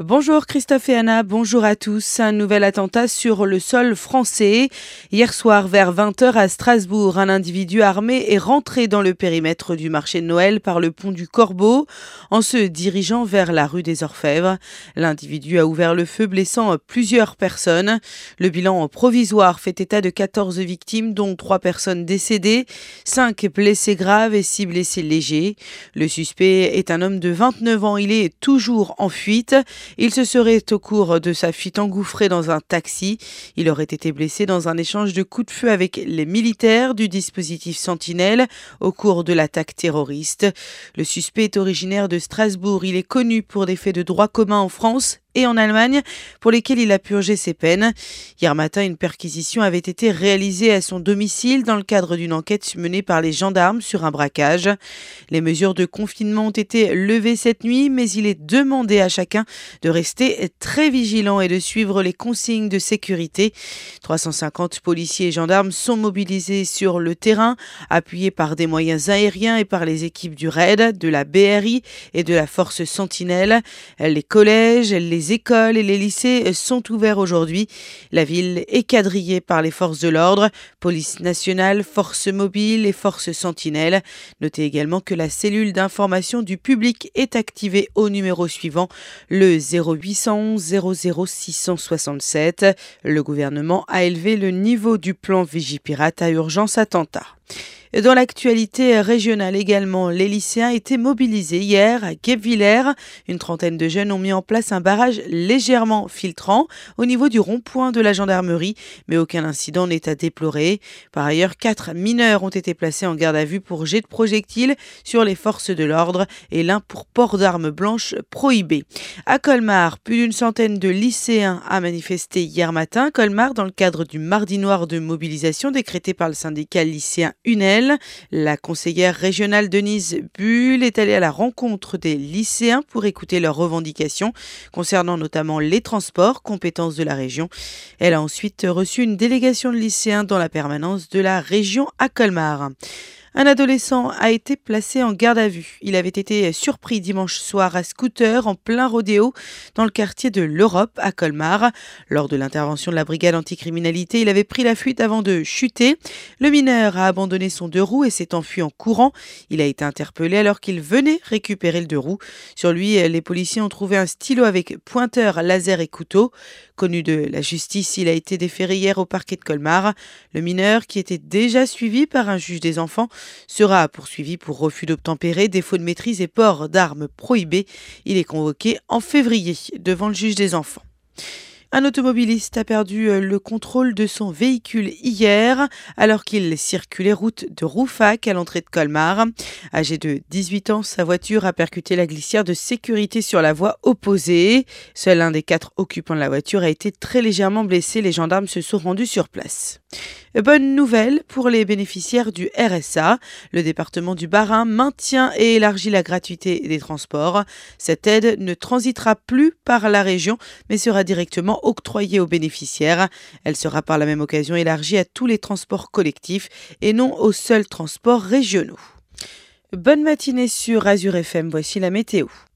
Bonjour Christophe et Anna, bonjour à tous. Un nouvel attentat sur le sol français. Hier soir, vers 20h à Strasbourg, un individu armé est rentré dans le périmètre du marché de Noël par le pont du Corbeau en se dirigeant vers la rue des Orfèvres. L'individu a ouvert le feu, blessant plusieurs personnes. Le bilan provisoire fait état de 14 victimes, dont 3 personnes décédées, 5 blessés graves et 6 blessés légers. Le suspect est un homme de 29 ans. Il est toujours en fuite. Il se serait au cours de sa fuite engouffré dans un taxi. Il aurait été blessé dans un échange de coups de feu avec les militaires du dispositif Sentinelle au cours de l'attaque terroriste. Le suspect est originaire de Strasbourg. Il est connu pour des faits de droit commun en France et en Allemagne pour lesquels il a purgé ses peines. Hier matin, une perquisition avait été réalisée à son domicile dans le cadre d'une enquête menée par les gendarmes sur un braquage. Les mesures de confinement ont été levées cette nuit, mais il est demandé à chacun de rester très vigilant et de suivre les consignes de sécurité. 350 policiers et gendarmes sont mobilisés sur le terrain, appuyés par des moyens aériens et par les équipes du RAID, de la BRI et de la force Sentinelle. Les collèges, les les écoles et les lycées sont ouverts aujourd'hui. La ville est quadrillée par les forces de l'ordre, police nationale, forces mobiles et forces sentinelles. Notez également que la cellule d'information du public est activée au numéro suivant, le 0811 00 667. Le gouvernement a élevé le niveau du plan Vigipirate à urgence attentat. Dans l'actualité régionale également, les lycéens étaient mobilisés hier à Guebwiller. Une trentaine de jeunes ont mis en place un barrage légèrement filtrant au niveau du rond-point de la gendarmerie, mais aucun incident n'est à déplorer. Par ailleurs, quatre mineurs ont été placés en garde à vue pour jet de projectiles sur les forces de l'ordre et l'un pour port d'armes blanches prohibées. À Colmar, plus d'une centaine de lycéens a manifesté hier matin. Colmar, dans le cadre du Mardi Noir de mobilisation décrété par le syndicat lycéen UNEL. La conseillère régionale Denise Bull est allée à la rencontre des lycéens pour écouter leurs revendications concernant notamment les transports, compétences de la région. Elle a ensuite reçu une délégation de lycéens dans la permanence de la région à Colmar. Un adolescent a été placé en garde à vue. Il avait été surpris dimanche soir à scooter en plein rodéo dans le quartier de l'Europe à Colmar. Lors de l'intervention de la brigade anticriminalité, il avait pris la fuite avant de chuter. Le mineur a abandonné son deux roues et s'est enfui en courant. Il a été interpellé alors qu'il venait récupérer le deux roues. Sur lui, les policiers ont trouvé un stylo avec pointeur, laser et couteau. Connu de la justice, il a été déféré hier au parquet de Colmar. Le mineur, qui était déjà suivi par un juge des enfants, sera poursuivi pour refus d'obtempérer, défaut de maîtrise et port d'armes prohibées. Il est convoqué en février devant le juge des enfants. Un automobiliste a perdu euh, le contrôle de son véhicule hier alors qu'il circulait route de Roufac à l'entrée de Colmar. Âgé de 18 ans, sa voiture a percuté la glissière de sécurité sur la voie opposée. Seul un des quatre occupants de la voiture a été très légèrement blessé. Les gendarmes se sont rendus sur place. Bonne nouvelle pour les bénéficiaires du RSA. Le département du Bas-Rhin maintient et élargit la gratuité des transports. Cette aide ne transitera plus par la région, mais sera directement octroyée aux bénéficiaires. Elle sera par la même occasion élargie à tous les transports collectifs et non aux seuls transports régionaux. Bonne matinée sur Azure FM, voici la météo.